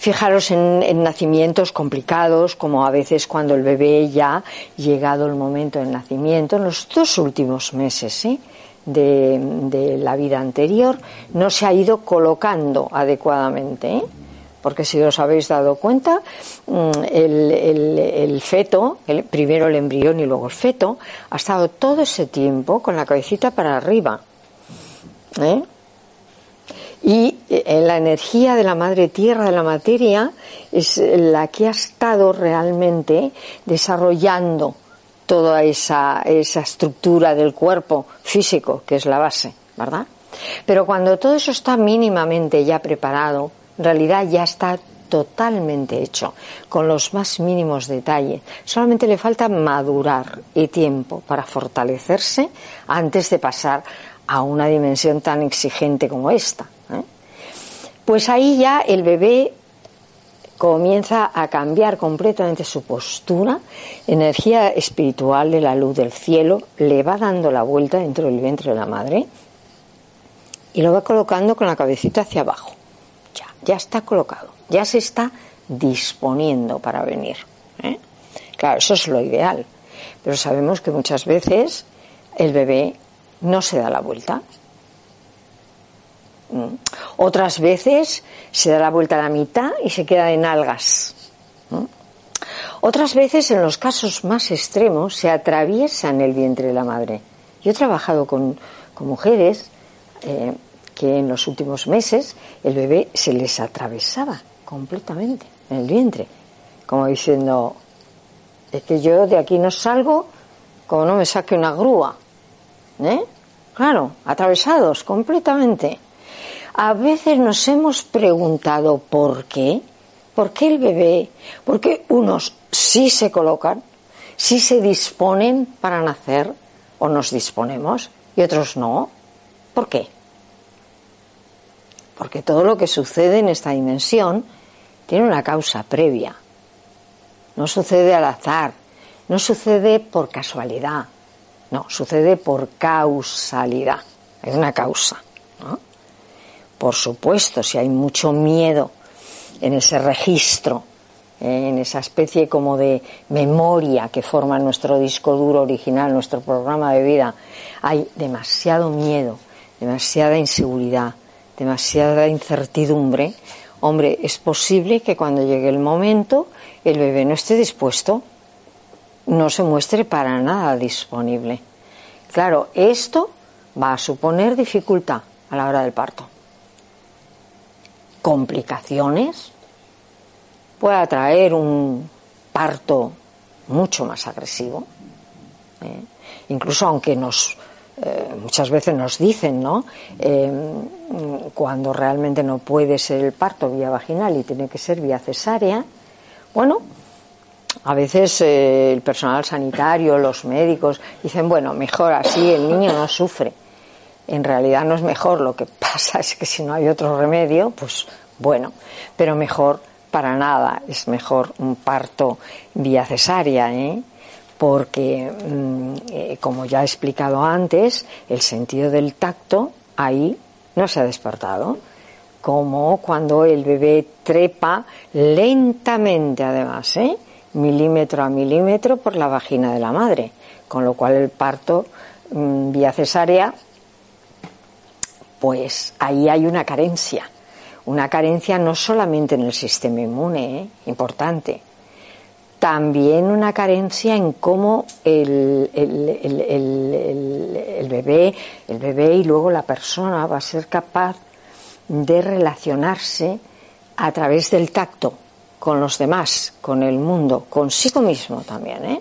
Fijaros en, en, nacimientos complicados, como a veces cuando el bebé ya llegado el momento del nacimiento, en los dos últimos meses ¿eh? de, de, la vida anterior, no se ha ido colocando adecuadamente. ¿eh? Porque si os habéis dado cuenta, mm, el, el, el feto, el, primero el embrión y luego el feto, ha estado todo ese tiempo con la cabecita para arriba. ¿eh? Y eh, la energía de la madre tierra, de la materia, es la que ha estado realmente desarrollando toda esa, esa estructura del cuerpo físico, que es la base, ¿verdad? Pero cuando todo eso está mínimamente ya preparado, en realidad ya está totalmente hecho, con los más mínimos detalles. Solamente le falta madurar y tiempo para fortalecerse antes de pasar a una dimensión tan exigente como esta. Pues ahí ya el bebé comienza a cambiar completamente su postura, energía espiritual de la luz del cielo le va dando la vuelta dentro del vientre de la madre y lo va colocando con la cabecita hacia abajo. Ya, ya está colocado, ya se está disponiendo para venir. ¿eh? Claro, eso es lo ideal, pero sabemos que muchas veces el bebé no se da la vuelta. Mm. Otras veces se da la vuelta a la mitad y se queda en algas. Otras veces, en los casos más extremos, se atraviesa en el vientre de la madre. Yo he trabajado con, mujeres eh, que en los últimos meses el bebé se les atravesaba completamente en el vientre, como diciendo, es que yo de aquí no salgo como no me saque una grúa. ¿Eh? Claro, atravesados completamente. A veces nos hemos preguntado por qué, por qué el bebé, por qué unos sí se colocan, sí se disponen para nacer o nos disponemos y otros no. ¿Por qué? Porque todo lo que sucede en esta dimensión tiene una causa previa. No sucede al azar, no sucede por casualidad, no, sucede por causalidad. Hay una causa. Por supuesto, si hay mucho miedo en ese registro, en esa especie como de memoria que forma nuestro disco duro original, nuestro programa de vida, hay demasiado miedo, demasiada inseguridad, demasiada incertidumbre, hombre, es posible que cuando llegue el momento el bebé no esté dispuesto no se muestre para nada disponible. Claro, esto va a suponer dificultad a la hora del parto. Complicaciones. Puede atraer un parto mucho más agresivo. ¿eh? Incluso aunque nos eh, muchas veces nos dicen, ¿no? Eh, cuando realmente no puede ser el parto vía vaginal y tiene que ser vía cesárea, bueno, a veces eh, el personal sanitario, los médicos dicen, bueno, mejor así el niño no sufre. En realidad no es mejor, lo que pasa es que si no hay otro remedio, pues bueno, pero mejor para nada, es mejor un parto vía cesárea, ¿eh? porque, mm, eh, como ya he explicado antes, el sentido del tacto ahí no se ha despertado como cuando el bebé trepa lentamente además, ¿eh? milímetro a milímetro por la vagina de la madre, con lo cual el parto mmm, vía cesárea, pues ahí hay una carencia, una carencia no solamente en el sistema inmune, ¿eh? importante, también una carencia en cómo el, el, el, el, bebé, el bebé y luego la persona va a ser capaz de relacionarse a través del tacto con los demás, con el mundo, consigo mismo también. ¿eh?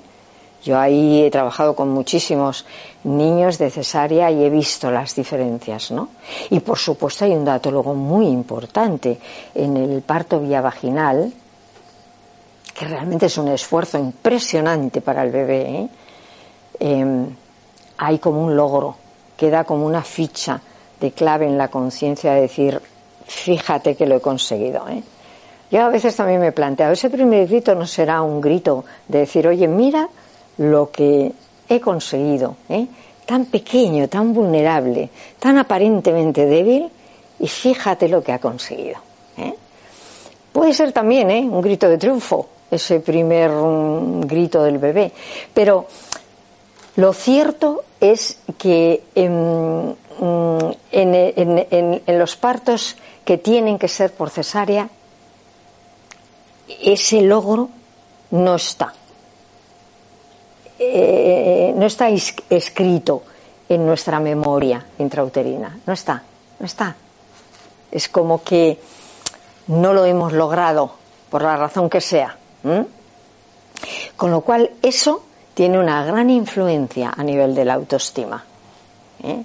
Yo ahí he trabajado con muchísimos niños de cesárea y he visto las diferencias, ¿no? Y por supuesto hay un dato luego muy importante en el parto vía vaginal, que realmente es un esfuerzo impresionante para el bebé. ¿eh? Em, hay como un logro, queda como una ficha de clave en la conciencia de decir, fíjate que lo he conseguido. ¿eh? Yo a veces también me he planteado, ese primer grito no será un grito de decir, oye, mira lo que he conseguido, ¿eh? tan pequeño, tan vulnerable, tan aparentemente débil, y fíjate lo que ha conseguido. ¿eh? Puede ser también ¿eh? un grito de triunfo, ese primer grito del bebé, pero lo cierto es que en, en los partos que tienen que ser por cesárea, ese logro no está. Eh, no está escrito en nuestra memoria intrauterina. No está, no está. Es como que no lo hemos logrado, por la razón que sea. Con lo cual, eso tiene una gran influencia a nivel de la autoestima. ¿eh?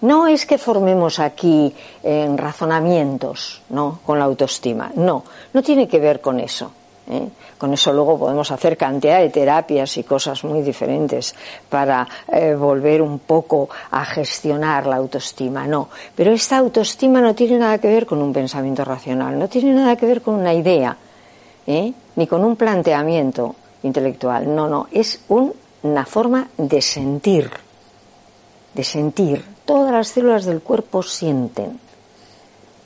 No es que formemos aquí en razonamientos ¿no? con la autoestima, no, no tiene que ver con eso. ¿Eh? Con eso luego podemos hacer cantidad de terapias y cosas muy diferentes para eh, volver un poco a gestionar la autoestima. No, pero esta autoestima no tiene nada que ver con un pensamiento racional, no tiene nada que ver con una idea, ¿eh? ni con un planteamiento intelectual. No, no, es una forma de sentir, de sentir. Todas las células del cuerpo sienten.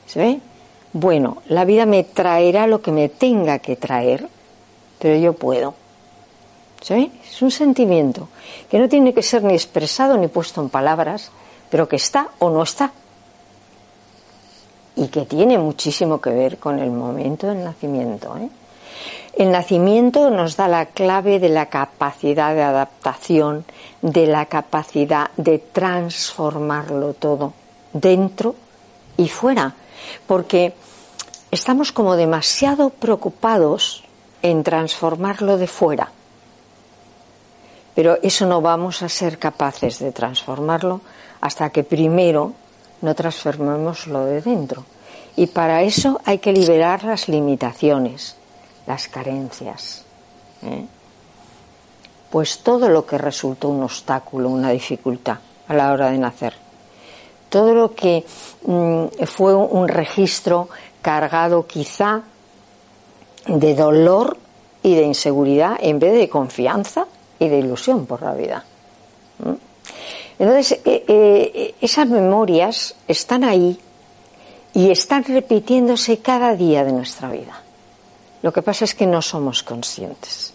¿Se ve? Bueno, la vida me traerá lo que me tenga que traer, pero yo puedo. ¿Sí? Es un sentimiento que no tiene que ser ni expresado ni puesto en palabras, pero que está o no está. Y que tiene muchísimo que ver con el momento del nacimiento. ¿eh? El nacimiento nos da la clave de la capacidad de adaptación, de la capacidad de transformarlo todo, dentro y fuera. Porque estamos como demasiado preocupados en transformarlo de fuera. Pero eso no vamos a ser capaces de transformarlo hasta que primero no transformemos lo de dentro. Y para eso hay que liberar las limitaciones, las carencias. ¿eh? Pues todo lo que resultó un obstáculo, una dificultad a la hora de nacer. Todo lo que mm, fue un registro cargado quizá de dolor y de inseguridad en vez de confianza y de ilusión por la vida. Entonces, eh, eh, esas memorias están ahí y están repitiéndose cada día de nuestra vida. Lo que pasa es que no somos conscientes.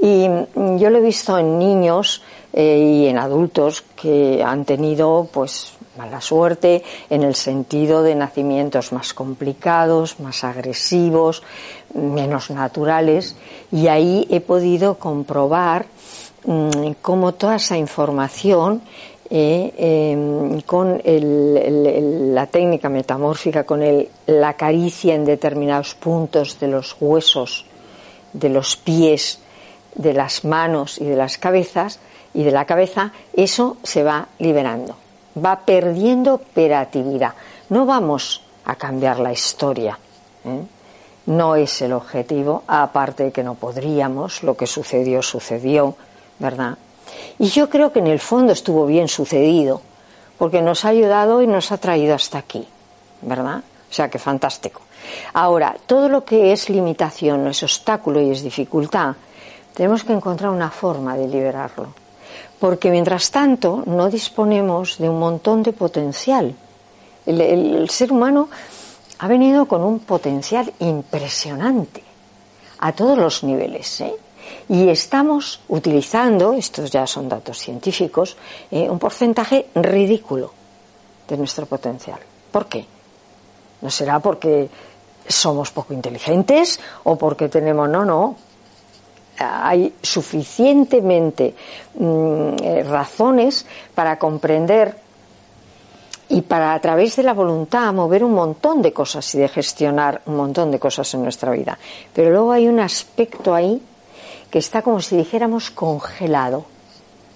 Y mm, yo lo he visto en niños eh, y en adultos que han tenido pues mala suerte en el sentido de nacimientos más complicados, más agresivos, menos naturales y ahí he podido comprobar mm, cómo toda esa información eh, em, con la técnica metamórfica, con la caricia en determinados puntos de los huesos, de los pies, de las manos y de las cabezas y de la cabeza, eso se va liberando va perdiendo operatividad. No vamos a cambiar la historia. ¿eh? No es el objetivo, aparte de que no podríamos, lo que sucedió, sucedió, ¿verdad? Y yo creo que en el fondo estuvo bien sucedido, porque nos ha ayudado y nos ha traído hasta aquí, ¿verdad? O sea que fantástico. Ahora, todo lo que es limitación, es obstáculo y es dificultad, tenemos que encontrar una forma de liberarlo porque mientras tanto no disponemos de un montón de potencial. El, ser humano ha venido con un potencial impresionante a todos los niveles. ¿eh? Y estamos utilizando, estos ya son datos científicos, eh, un porcentaje ridículo de nuestro potencial. ¿Por qué? ¿No será porque somos poco inteligentes o porque tenemos, no, no, hay suficientemente mm, eh, razones para comprender y para a través de la voluntad mover un montón de cosas y de gestionar un montón de cosas en nuestra vida. Pero luego hay un aspecto ahí que está como si dijéramos congelado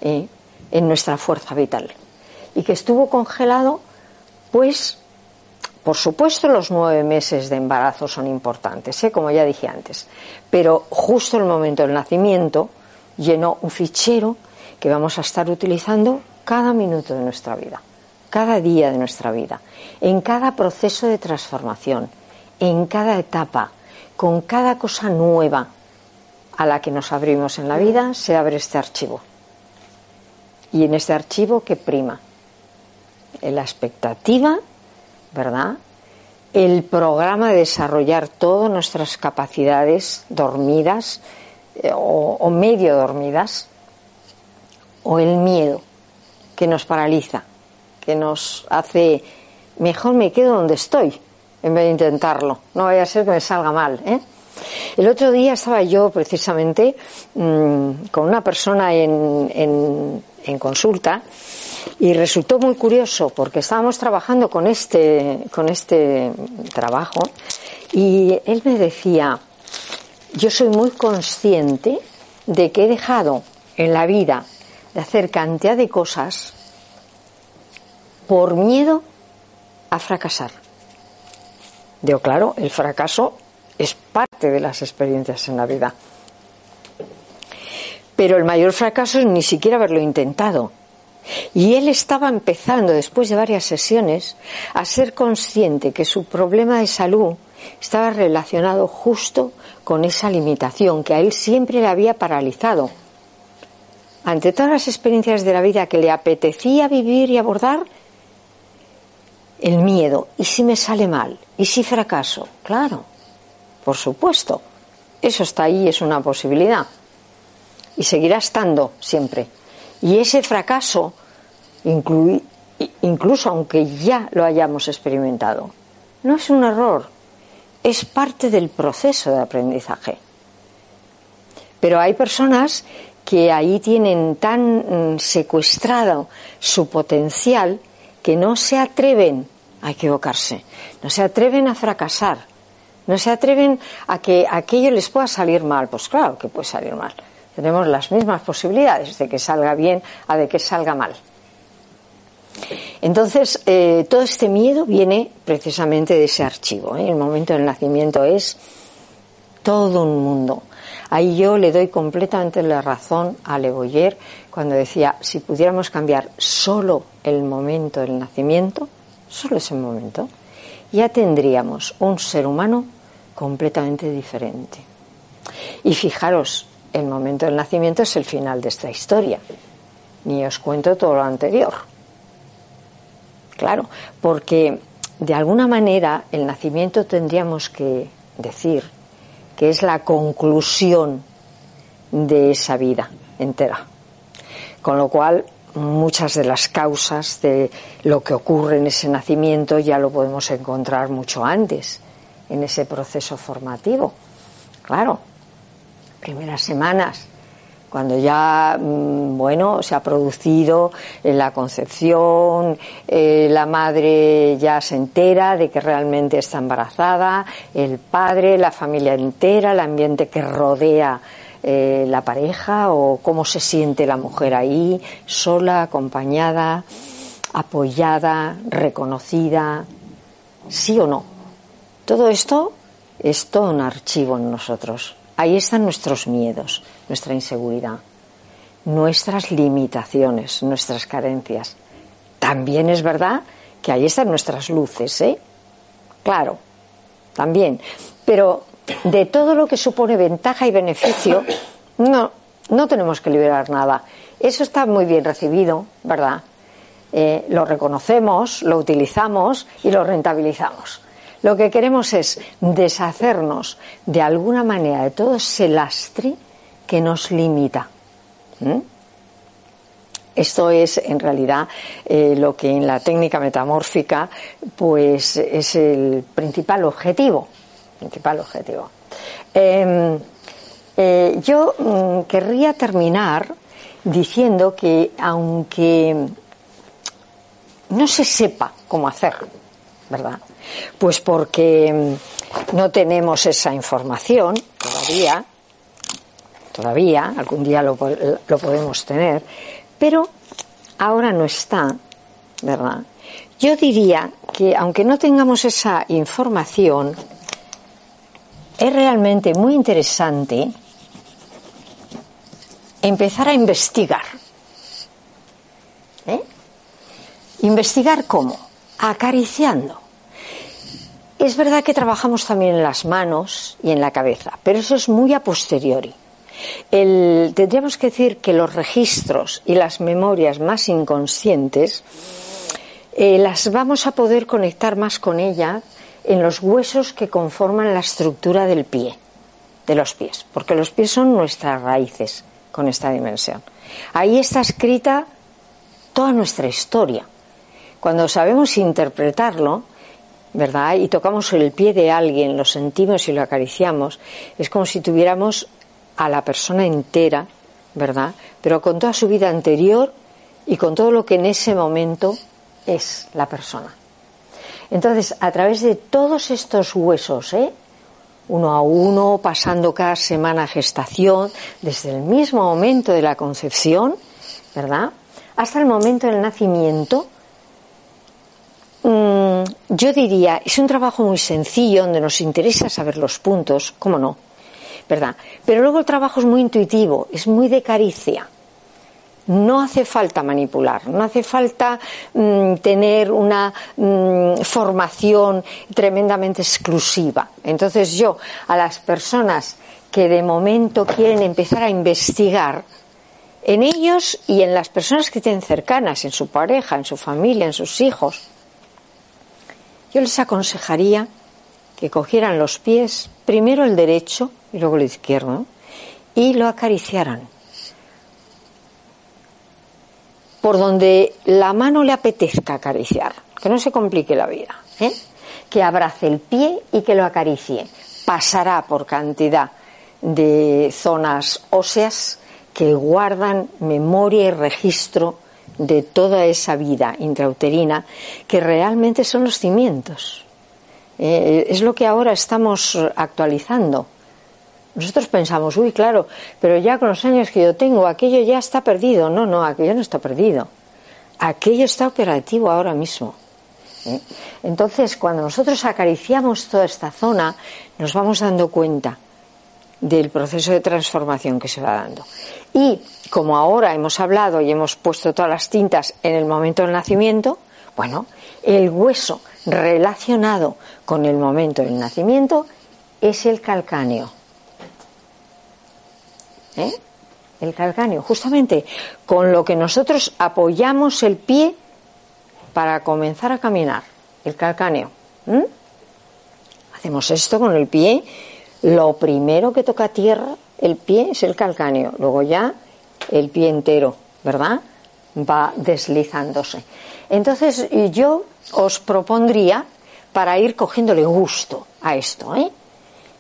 ¿eh? en nuestra fuerza vital y que estuvo congelado pues por supuesto, los nueve meses de embarazo son importantes, ¿eh? como ya dije antes, pero justo el momento del nacimiento llenó un fichero que vamos a estar utilizando cada minuto de nuestra vida, cada día de nuestra vida, en cada proceso de transformación, en cada etapa, con cada cosa nueva a la que nos abrimos en la vida, se abre este archivo. Y en este archivo, ¿qué prima? La expectativa ¿verdad? El programa de desarrollar todas nuestras capacidades dormidas eh, o, medio dormidas, o el miedo que nos paraliza, que nos hace, mejor me quedo donde estoy en vez de intentarlo, no vaya a ser que me salga mal. ¿eh? El otro día estaba yo precisamente mm, con una persona en, en consulta y resultó muy curioso porque estábamos trabajando con este, con este trabajo y él me decía, yo soy muy consciente de que he dejado en la vida de hacer cantidad de cosas por miedo a fracasar. Digo, claro, el fracaso es parte de las experiencias en la vida. Pero el mayor fracaso es ni siquiera haberlo intentado. Y él estaba empezando, después de varias sesiones, a ser consciente que su problema de salud estaba relacionado justo con esa limitación que a él siempre le había paralizado. Ante todas las experiencias de la vida que le apetecía vivir y abordar, el miedo, ¿y si me sale mal? ¿Y si fracaso? Claro, por supuesto, eso está ahí, es una posibilidad. Y seguirá estando siempre. Y ese fracaso, incluso aunque ya lo hayamos experimentado, no es un error, es parte del proceso de aprendizaje. Pero hay personas que ahí tienen tan mm, secuestrado su potencial que no se atreven a equivocarse, no se atreven a fracasar, no se atreven a que aquello les pueda salir mal. Pues claro que puede salir mal tenemos las mismas posibilidades de que salga bien a de que salga mal. Entonces, eh, todo este miedo viene precisamente de ese archivo. ¿eh? El momento del nacimiento es todo un mundo. Ahí yo le doy completamente la razón a Le Boyer cuando decía, si pudiéramos cambiar solo el momento del nacimiento, solo ese momento, ya tendríamos un ser humano completamente diferente. Y fijaros, el momento del nacimiento es el final de esta historia. Ni os cuento todo lo anterior. Claro, porque de alguna manera el nacimiento tendríamos que decir que es la conclusión de esa vida entera. Con lo cual, muchas de las causas de lo que ocurre en ese nacimiento ya lo podemos encontrar mucho antes, en ese proceso formativo. Claro, primeras semanas, cuando ya, mm, bueno, se ha producido la concepción, eh, la madre ya se entera de que realmente está embarazada, el padre, la familia entera, el ambiente que rodea eh, la pareja o cómo se siente la mujer ahí, sola, acompañada, apoyada, reconocida, sí o no. Todo esto es todo un archivo en nosotros. Ahí están nuestros miedos, nuestra inseguridad, nuestras limitaciones, nuestras carencias. También es verdad que ahí están nuestras luces, ¿eh? Claro, también. Pero de todo lo que supone ventaja y beneficio, no, no tenemos que liberar nada. Eso está muy bien recibido, ¿verdad? Eh, lo reconocemos, lo utilizamos y lo rentabilizamos. Lo que queremos es deshacernos de alguna manera de todo ese lastre que nos limita. Esto es en realidad eh, lo que en la técnica metamórfica pues es el principal objetivo. Principal objetivo. Em, eh, yo mm, querría terminar diciendo que aunque no se sepa cómo hacer, ¿verdad? Pues porque no tenemos esa información todavía, todavía, algún día lo, lo podemos tener, pero ahora no está, ¿verdad? Yo diría que aunque no tengamos esa información, es realmente muy interesante empezar a investigar. ¿Eh? ¿Investigar cómo? Acariciando. Es verdad que trabajamos también en las manos y en la cabeza, pero eso es muy a posteriori. tendríamos que decir que los registros y las memorias más inconscientes eh, las vamos a poder conectar más con ella en los huesos que conforman la estructura del pie, de los pies, porque los pies son nuestras raíces con esta dimensión. Ahí está escrita toda nuestra historia. Cuando sabemos interpretarlo, ¿verdad? Y tocamos el pie de alguien, lo sentimos y lo acariciamos, es como si tuviéramos a la persona entera, ¿verdad? Pero con toda su vida anterior y con todo lo que en ese momento es la persona. Entonces, a través de todos estos huesos, ¿eh? uno a uno, pasando cada semana gestación, desde el mismo momento de la concepción, ¿verdad? Hasta el momento del nacimiento, yo diría, es un trabajo muy sencillo donde nos interesa saber los puntos, ¿cómo no? ¿Verdad? Pero luego el trabajo es muy intuitivo, es muy de caricia. No hace falta manipular, no hace falta mm, tener una mm, formación tremendamente exclusiva. Entonces yo, a las personas que de momento quieren empezar a investigar, en ellos y en las personas que tienen cercanas, en su pareja, en su familia, en sus hijos, yo les aconsejaría que cogieran los pies, primero el derecho y luego el izquierdo, y lo acariciaran por donde la mano le apetezca acariciar, que no se complique la vida, ¿eh? que abrace el pie y que lo acaricie. Pasará por cantidad de zonas óseas que guardan memoria y registro de toda esa vida intrauterina que realmente son los cimientos. Eh, es lo que ahora estamos actualizando. Nosotros pensamos, uy, claro, pero ya con los años que yo tengo, aquello ya está perdido. No, no, aquello no está perdido. Aquello está operativo ahora mismo. ¿eh? Entonces, cuando nosotros acariciamos toda esta zona, nos vamos dando cuenta del proceso de transformación que se va dando. Y como ahora hemos hablado y hemos puesto todas las tintas en el momento del nacimiento, bueno, el hueso relacionado con el momento del nacimiento es el calcáneo. ¿Eh? El calcáneo, justamente con lo que nosotros apoyamos el pie para comenzar a caminar, el calcáneo. Hacemos esto con el pie, lo primero que toca tierra, el pie es el calcáneo, luego ya el pie entero, ¿verdad? Va deslizándose. Entonces yo os propondría para ir cogiéndole gusto a esto, ¿eh?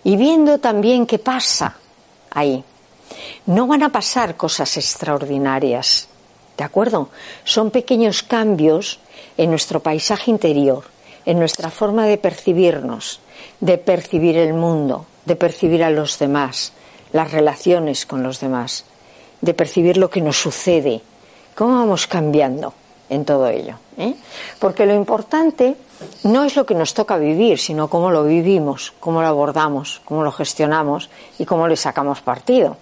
Y viendo también qué pasa ahí. No van a pasar cosas extraordinarias, ¿de acuerdo? Son pequeños cambios en nuestro paisaje interior, en nuestra forma de percibirnos, de percibir el mundo, de percibir a los demás, las relaciones con los demás, de percibir lo que nos sucede, cómo vamos cambiando en todo ello. ¿eh? Porque lo importante no es lo que nos toca vivir, sino cómo lo vivimos, cómo lo abordamos, cómo lo gestionamos y cómo le sacamos partido.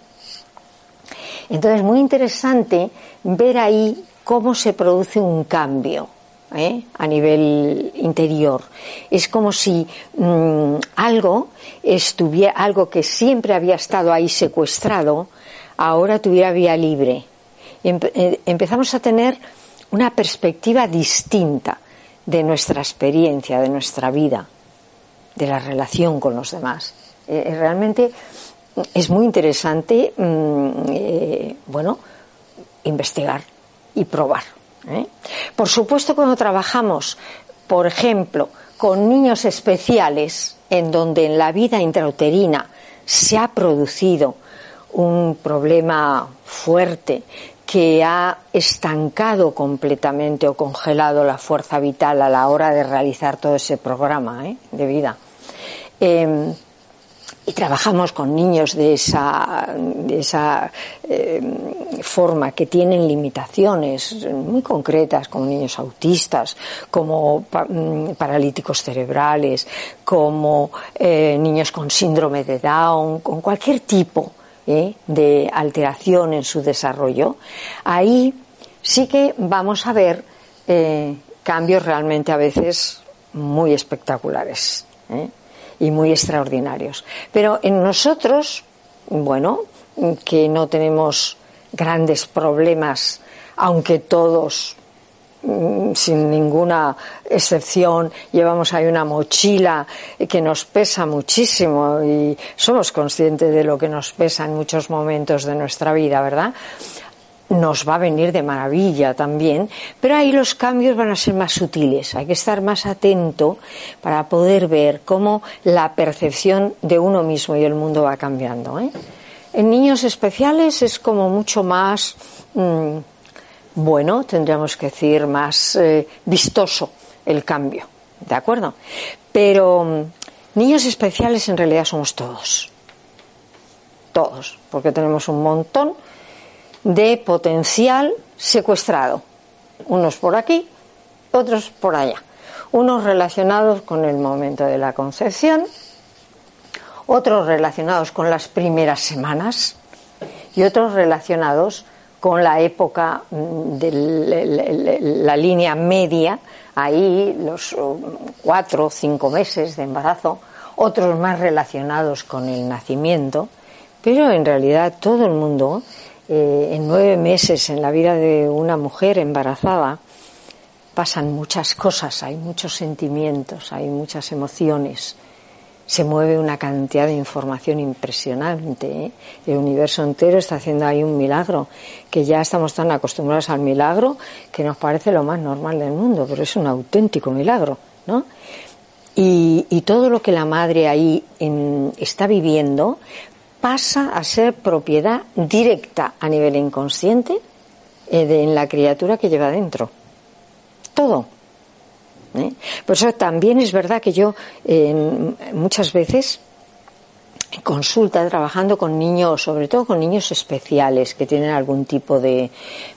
Entonces, muy interesante ver ahí cómo se produce un cambio. ¿Eh? a nivel interior. Es como si mm, algo estuviera, algo que siempre había estado ahí secuestrado, ahora tuviera vía libre. Eh, empezamos a tener una perspectiva distinta de nuestra experiencia, de nuestra vida, de la relación con los demás. Eh, realmente es muy interesante, mm, eh, bueno, investigar y probar. ¿Eh? Por supuesto, cuando trabajamos, por ejemplo, con niños especiales, en donde en la vida intrauterina se ha producido un problema fuerte que ha estancado completamente o congelado la fuerza vital a la hora de realizar todo ese programa ¿eh? de vida. Em, y trabajamos con niños de esa, de esa em, forma que tienen limitaciones muy concretas, como niños autistas, como mm, paralíticos cerebrales, como eh, niños con síndrome de Down, con cualquier tipo ¿eh? de alteración en su desarrollo, ahí sí que vamos a ver eh, cambios realmente a veces muy espectaculares ¿eh? Y muy extraordinarios. Pero en nosotros, bueno, que no tenemos grandes problemas, aunque todos Mm, sin ninguna excepción, llevamos ahí una mochila que nos pesa muchísimo y somos conscientes de lo que nos pesa en muchos momentos de nuestra vida, ¿verdad? Nos va a venir de maravilla también, pero ahí los cambios van a ser más sutiles. Hay que estar más atento para poder ver cómo la percepción de uno mismo y el mundo va cambiando. ¿eh? En niños especiales es como mucho más. Mm, bueno, tendríamos que decir, más eh, vistoso el cambio, ¿de acuerdo? Pero mm, niños especiales en realidad somos todos, todos, porque tenemos un montón de potencial secuestrado, unos por aquí, otros por allá, unos relacionados con el momento de la concepción, otros relacionados con las primeras semanas y otros relacionados con la época mm, de la línea media, ahí los uh, cuatro o cinco meses de embarazo, otros más relacionados con el nacimiento, pero en realidad todo el mundo, eh, en nueve meses en la vida de una mujer embarazada, pasan muchas cosas, hay muchos sentimientos, hay muchas emociones se mueve una cantidad de información impresionante. ¿eh? El universo entero está haciendo ahí un milagro, que ya estamos tan acostumbrados al milagro que nos parece lo más normal del mundo, pero es un auténtico milagro, ¿no? Y, todo lo que la madre ahí está viviendo pasa a ser propiedad directa a nivel inconsciente eh, de, en la criatura que lleva dentro. Todo. ¿eh? Por eso también es verdad que yo muchas veces en consulta trabajando con niños, sobre todo con niños especiales que tienen algún tipo de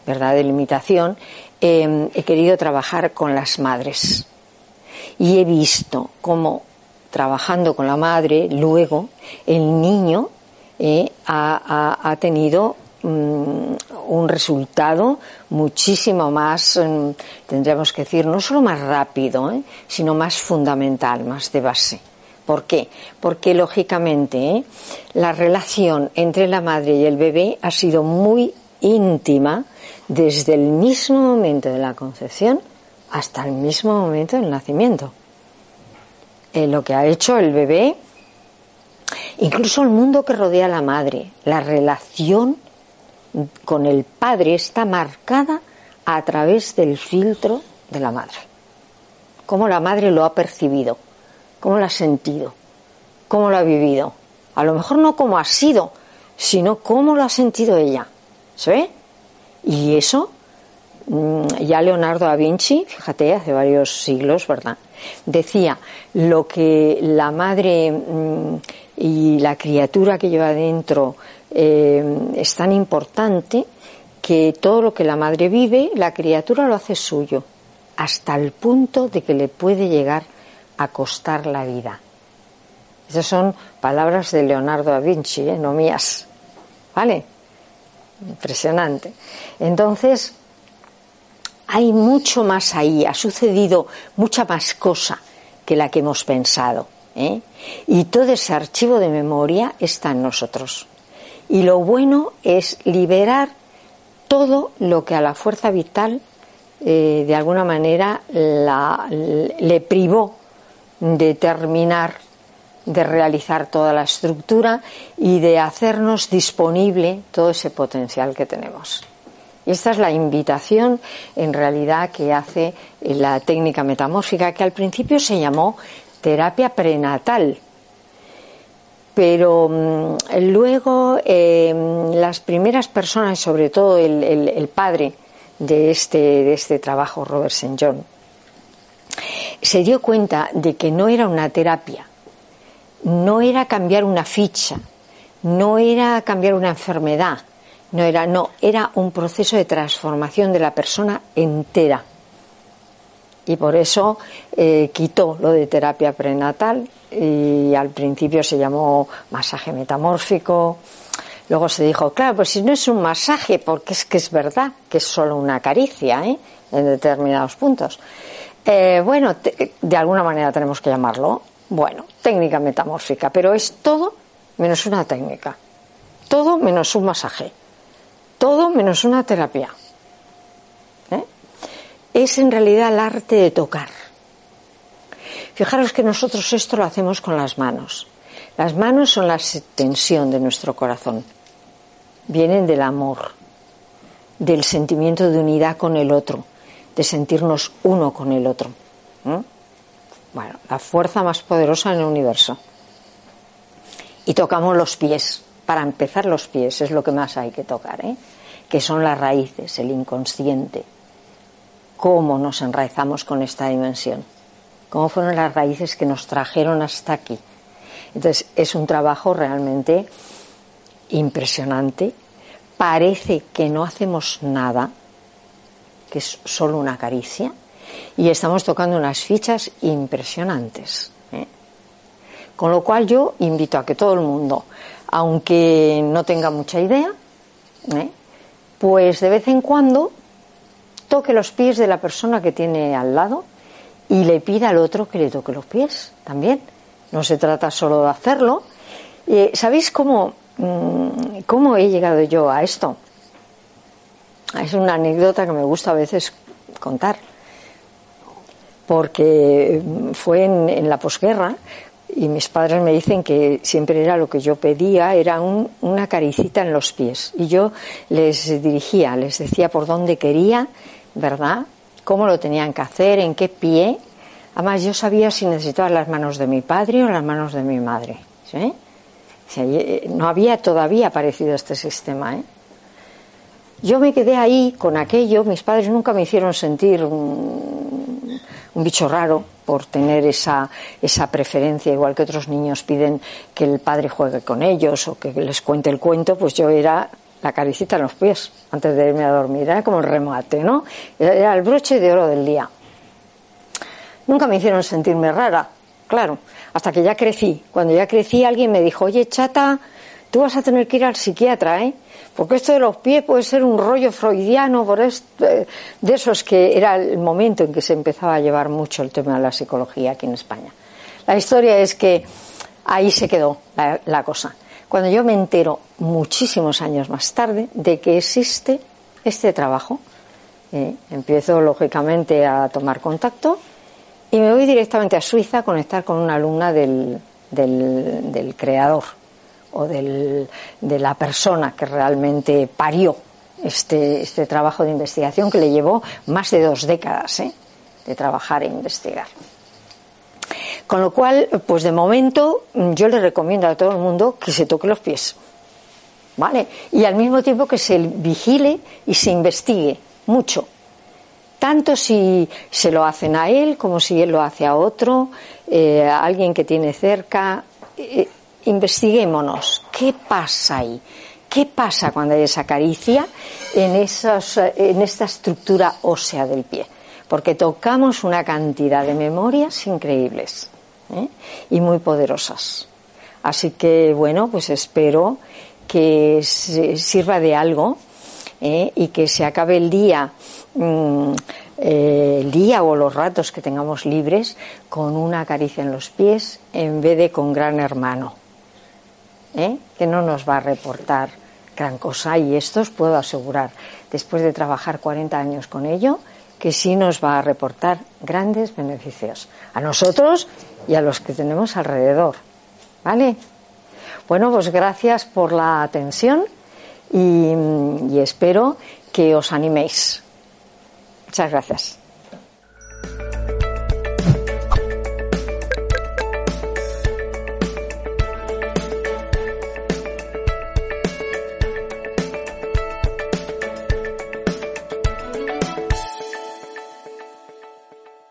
verdad de limitación, em, he querido trabajar con las madres y he visto cómo trabajando con la madre luego el niño eh, ha tenido Mm, un resultado muchísimo más, mm, tendríamos que decir, no solo más rápido, ¿eh? sino más fundamental, más de base. ¿Por qué? Porque lógicamente ¿eh? la relación entre la madre y el bebé ha sido muy íntima desde el mismo momento de la concepción hasta el mismo momento del nacimiento. Eh, lo que ha hecho el bebé, incluso el mundo que rodea a la madre, la relación con el padre está marcada a través del filtro de la madre. Cómo la madre lo ha percibido, cómo lo ha sentido, cómo lo ha vivido. A lo mejor no cómo ha sido, sino cómo lo ha sentido ella. ¿Se ve? Y eso, mm, ya Leonardo da Vinci, fíjate, hace varios siglos, ¿verdad? Decía, lo que la madre mm, y la criatura que lleva dentro eh, es tan importante que todo lo que la madre vive, la criatura lo hace suyo, hasta el punto de que le puede llegar a costar la vida. Esas son palabras de Leonardo da Vinci, ¿eh? no mías. ¿Vale? Impresionante. Entonces, hay mucho más ahí, ha sucedido mucha más cosa que la que hemos pensado. ¿Eh? Y todo ese archivo de memoria está en nosotros. Y lo bueno es liberar todo lo que a la fuerza vital eh, de alguna manera le privó de terminar de realizar toda la estructura y de hacernos disponible todo ese potencial que tenemos. Y esta es la invitación en realidad que hace la técnica metamórfica que al principio se llamó terapia prenatal, pero mm, luego em, las primeras personas, sobre todo el, padre de este, de este trabajo, Robert St. John, se dio cuenta de que no era una terapia, no era cambiar una ficha, no era cambiar una enfermedad, no era, no, era un proceso de transformación de la persona entera. Y por eso eh, quitó lo de terapia prenatal y al principio se llamó masaje metamórfico. Luego se dijo, claro, pues si no es un masaje, porque es que es verdad que es solo una caricia ¿eh? en determinados puntos. Eh, bueno, de alguna manera tenemos que llamarlo, bueno, técnica metamórfica, pero es todo menos una técnica, todo menos un masaje, todo menos una terapia. Es en realidad el arte de tocar. Fijaros que nosotros esto lo hacemos con las manos. Las manos son la extensión de nuestro corazón. Vienen del amor, del sentimiento de unidad con el otro de sentirnos uno con el otro. Bueno, la fuerza más poderosa en el universo. Y tocamos los pies. Para empezar, los pies es lo que más hay que tocar, ¿eh? que son las raíces, el inconsciente. ¿Cómo nos enraizamos con esta dimensión? ¿Cómo fueron las raíces que nos trajeron hasta aquí? Entonces, es un trabajo realmente impresionante. Parece que no hacemos nada, que es solo una caricia, y estamos tocando unas fichas impresionantes. ¿eh? Con lo cual yo invito a que todo el mundo, aunque no tenga mucha idea, ¿eh? pues de vez en cuando toque los pies de la persona que tiene al lado y le pida al otro que le toque los pies también. No se trata solo de hacerlo. Eh, ¿Sabéis cómo, mm, cómo he llegado yo a esto? Es una anécdota que me gusta a veces contar, porque fue en, la posguerra y mis padres me dicen que siempre era lo que yo pedía, era una caricita en los pies. Y yo les dirigía, les decía por dónde quería, ¿verdad? Cómo lo tenían que hacer, en qué pie. Además, yo sabía si necesitaba las manos de mi padre o las manos de mi madre. no había todavía aparecido este sistema, ¿eh? Yo me quedé ahí con aquello, mis padres nunca me hicieron sentir un, bicho raro por tener esa, esa preferencia, igual que otros niños piden que el padre juegue con ellos o que les cuente el cuento, pues yo era la caricita en los pies antes de irme a dormir, era como el remate, ¿no? Era el broche de oro del día. Nunca me hicieron sentirme rara, claro, hasta que ya crecí. Cuando ya crecí alguien me dijo, oye chata, tú vas a tener que ir al psiquiatra, ¿eh? Porque esto de los pies puede ser un rollo freudiano, por de esos que era el momento en que se empezaba a llevar mucho el tema de la psicología aquí en España. La historia es que ahí se quedó la, cosa. Cuando yo me entero muchísimos años más tarde de que existe este trabajo, ¿eh? empiezo lógicamente a tomar contacto y me voy directamente a Suiza a conectar con una alumna del, del creador o del, de la persona que realmente parió este, este trabajo de investigación que le llevó más de dos décadas ¿eh? de trabajar e investigar. Con lo cual, pues de momento yo le recomiendo a todo el mundo que se toque los pies. ¿Vale? Y al mismo tiempo que se vigile y se investigue mucho. Tanto si se lo hacen a él como si él lo hace a otro, eh, a alguien que tiene cerca. Eh, investiguémonos, ¿qué pasa ahí? ¿Qué pasa cuando hay esa caricia en, esos, en esta estructura ósea del pie? Porque tocamos una cantidad de memorias increíbles ¿eh? y muy poderosas. Así que, bueno, pues espero que sirva de algo ¿eh? y que se acabe el día, mm, eh, el día o los ratos que tengamos libres con una caricia en los pies en vez de con gran hermano. ¿eh? que no nos va a reportar gran cosa y esto os puedo asegurar, después de trabajar 40 años con ello, que sí nos va a reportar grandes beneficios a nosotros y a los que tenemos alrededor. ¿Vale? Bueno, pues gracias por la atención y, y espero que os animéis. Muchas gracias.